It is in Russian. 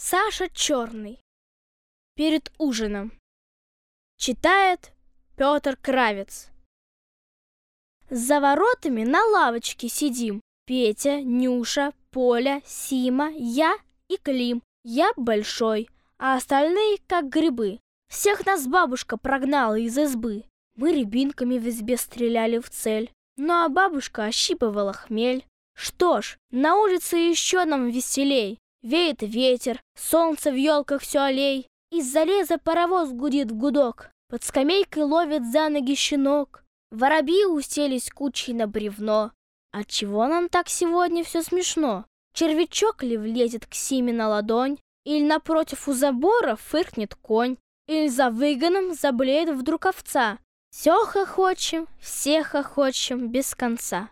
Саша Черный. Перед ужином. Читает Петр Кравец. За воротами на лавочке сидим. Петя, Нюша, Поля, Сима, я и Клим. Я большой, а остальные как грибы. Всех нас бабушка прогнала из избы. Мы рябинками в избе стреляли в цель. Ну а бабушка ощипывала хмель. Что ж, на улице еще нам веселей. Веет ветер, солнце в елках все аллей. Из-за леза паровоз гудит в гудок. Под скамейкой ловит за ноги щенок. Воробьи уселись кучей на бревно. Отчего нам так сегодня все смешно? Червячок ли влезет к Симе на ладонь? Или напротив у забора фыркнет конь? Или за выгоном заблеет вдруг овца? Все хохочем, все хохочем без конца.